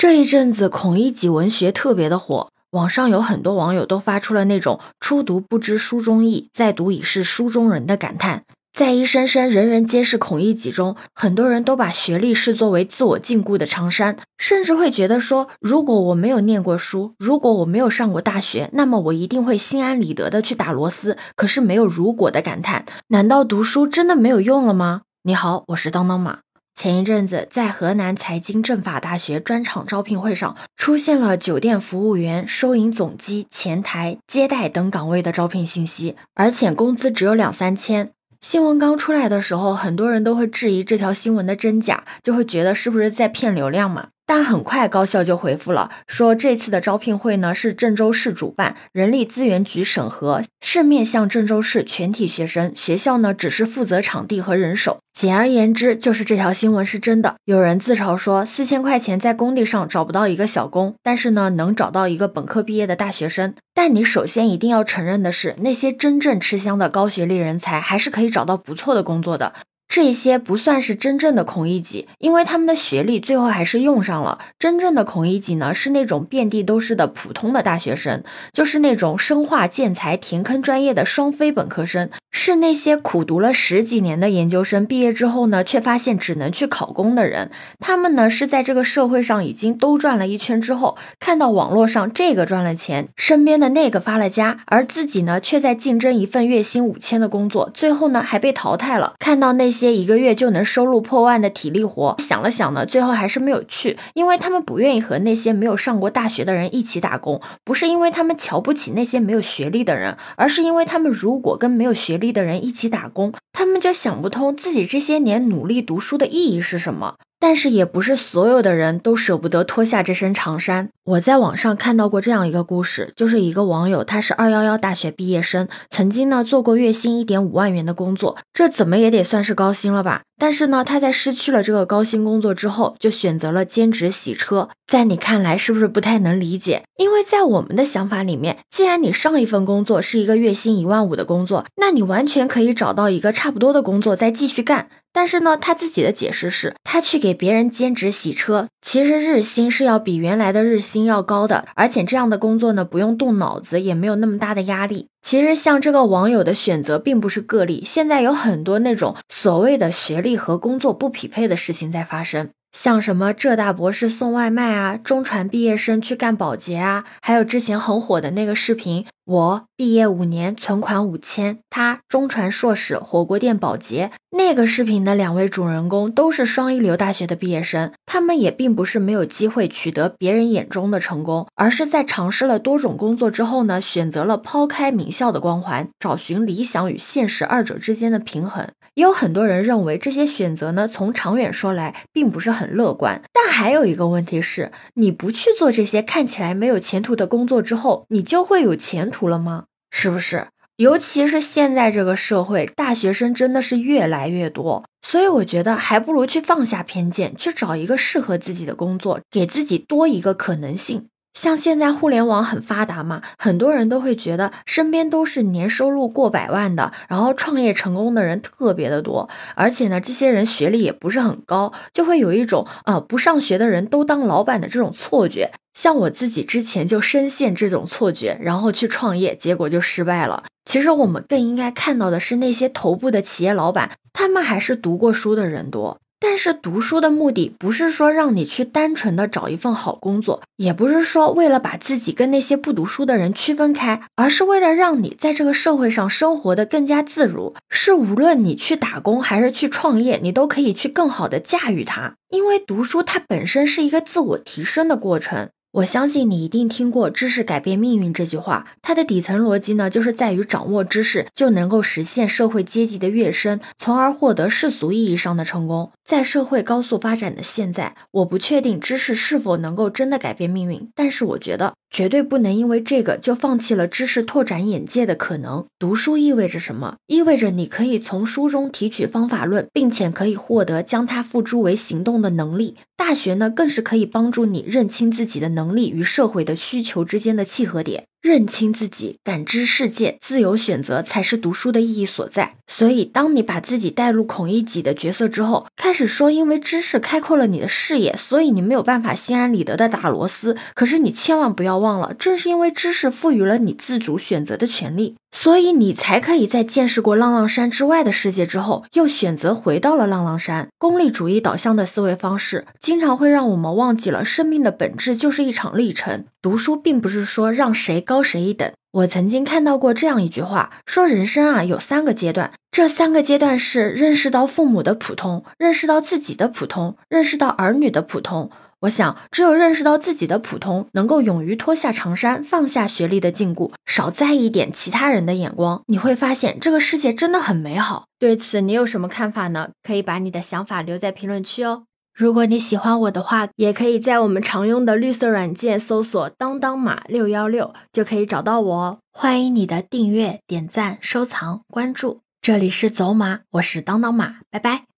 这一阵子孔乙己文学特别的火，网上有很多网友都发出了那种“初读不知书中意，再读已是书中人”的感叹。在一声声人人皆是孔乙己中，很多人都把学历视作为自我禁锢的长衫，甚至会觉得说，如果我没有念过书，如果我没有上过大学，那么我一定会心安理得的去打螺丝。可是没有如果的感叹，难道读书真的没有用了吗？你好，我是当当马。前一阵子，在河南财经政法大学专场招聘会上，出现了酒店服务员、收银总机、前台、接待等岗位的招聘信息，而且工资只有两三千。新闻刚出来的时候，很多人都会质疑这条新闻的真假，就会觉得是不是在骗流量嘛？但很快高校就回复了，说这次的招聘会呢是郑州市主办，人力资源局审核，是面向郑州市全体学生，学校呢只是负责场地和人手。简而言之，就是这条新闻是真的。有人自嘲说，四千块钱在工地上找不到一个小工，但是呢能找到一个本科毕业的大学生。但你首先一定要承认的是，那些真正吃香的高学历人才，还是可以找到不错的工作的。这些不算是真正的孔乙己，因为他们的学历最后还是用上了。真正的孔乙己呢，是那种遍地都是的普通的大学生，就是那种生化、建材、填坑专业的双非本科生，是那些苦读了十几年的研究生，毕业之后呢，却发现只能去考公的人。他们呢，是在这个社会上已经都转了一圈之后，看到网络上这个赚了钱，身边的那个发了家，而自己呢，却在竞争一份月薪五千的工作，最后呢，还被淘汰了。看到那些。一个月就能收入破万的体力活，想了想呢，最后还是没有去，因为他们不愿意和那些没有上过大学的人一起打工，不是因为他们瞧不起那些没有学历的人，而是因为他们如果跟没有学历力的人一起打工，他们就想不通自己这些年努力读书的意义是什么。但是也不是所有的人都舍不得脱下这身长衫。我在网上看到过这样一个故事，就是一个网友，他是二幺幺大学毕业生，曾经呢做过月薪一点五万元的工作，这怎么也得算是高薪了吧？但是呢，他在失去了这个高薪工作之后，就选择了兼职洗车。在你看来是不是不太能理解？因为在我们的想法里面，既然你上一份工作是一个月薪一万五的工作，那你完全可以找到一个差不多的工作再继续干。但是呢，他自己的解释是，他去给别人兼职洗车，其实日薪是要比原来的日薪要高的，而且这样的工作呢，不用动脑子，也没有那么大的压力。其实像这个网友的选择并不是个例，现在有很多那种所谓的学历和工作不匹配的事情在发生。像什么浙大博士送外卖啊，中传毕业生去干保洁啊，还有之前很火的那个视频，我毕业五年存款五千，他中传硕士火锅店保洁。那个视频的两位主人公都是双一流大学的毕业生，他们也并不是没有机会取得别人眼中的成功，而是在尝试了多种工作之后呢，选择了抛开名校的光环，找寻理想与现实二者之间的平衡。也有很多人认为这些选择呢，从长远说来并不是很乐观。但还有一个问题是，你不去做这些看起来没有前途的工作之后，你就会有前途了吗？是不是？尤其是现在这个社会，大学生真的是越来越多，所以我觉得还不如去放下偏见，去找一个适合自己的工作，给自己多一个可能性。像现在互联网很发达嘛，很多人都会觉得身边都是年收入过百万的，然后创业成功的人特别的多，而且呢，这些人学历也不是很高，就会有一种啊不上学的人都当老板的这种错觉。像我自己之前就深陷这种错觉，然后去创业，结果就失败了。其实我们更应该看到的是那些头部的企业老板，他们还是读过书的人多。但是读书的目的不是说让你去单纯的找一份好工作，也不是说为了把自己跟那些不读书的人区分开，而是为了让你在这个社会上生活的更加自如。是无论你去打工还是去创业，你都可以去更好的驾驭它。因为读书它本身是一个自我提升的过程。我相信你一定听过“知识改变命运”这句话，它的底层逻辑呢，就是在于掌握知识就能够实现社会阶级的跃升，从而获得世俗意义上的成功。在社会高速发展的现在，我不确定知识是否能够真的改变命运，但是我觉得绝对不能因为这个就放弃了知识拓展眼界的可能。读书意味着什么？意味着你可以从书中提取方法论，并且可以获得将它付诸为行动的能力。大学呢，更是可以帮助你认清自己的能力与社会的需求之间的契合点。认清自己，感知世界，自由选择才是读书的意义所在。所以，当你把自己带入孔乙己的角色之后，开始说因为知识开阔了你的视野，所以你没有办法心安理得的打螺丝。可是你千万不要忘了，正是因为知识赋予了你自主选择的权利，所以你才可以在见识过浪浪山之外的世界之后，又选择回到了浪浪山。功利主义导向的思维方式，经常会让我们忘记了生命的本质就是一场历程。读书并不是说让谁高谁一等。我曾经看到过这样一句话，说人生啊有三个阶段，这三个阶段是认识到父母的普通，认识到自己的普通，认识到儿女的普通。我想，只有认识到自己的普通，能够勇于脱下长衫，放下学历的禁锢，少在意点其他人的眼光，你会发现这个世界真的很美好。对此，你有什么看法呢？可以把你的想法留在评论区哦。如果你喜欢我的话，也可以在我们常用的绿色软件搜索“当当马六幺六”，就可以找到我哦。欢迎你的订阅、点赞、收藏、关注。这里是走马，我是当当马，拜拜。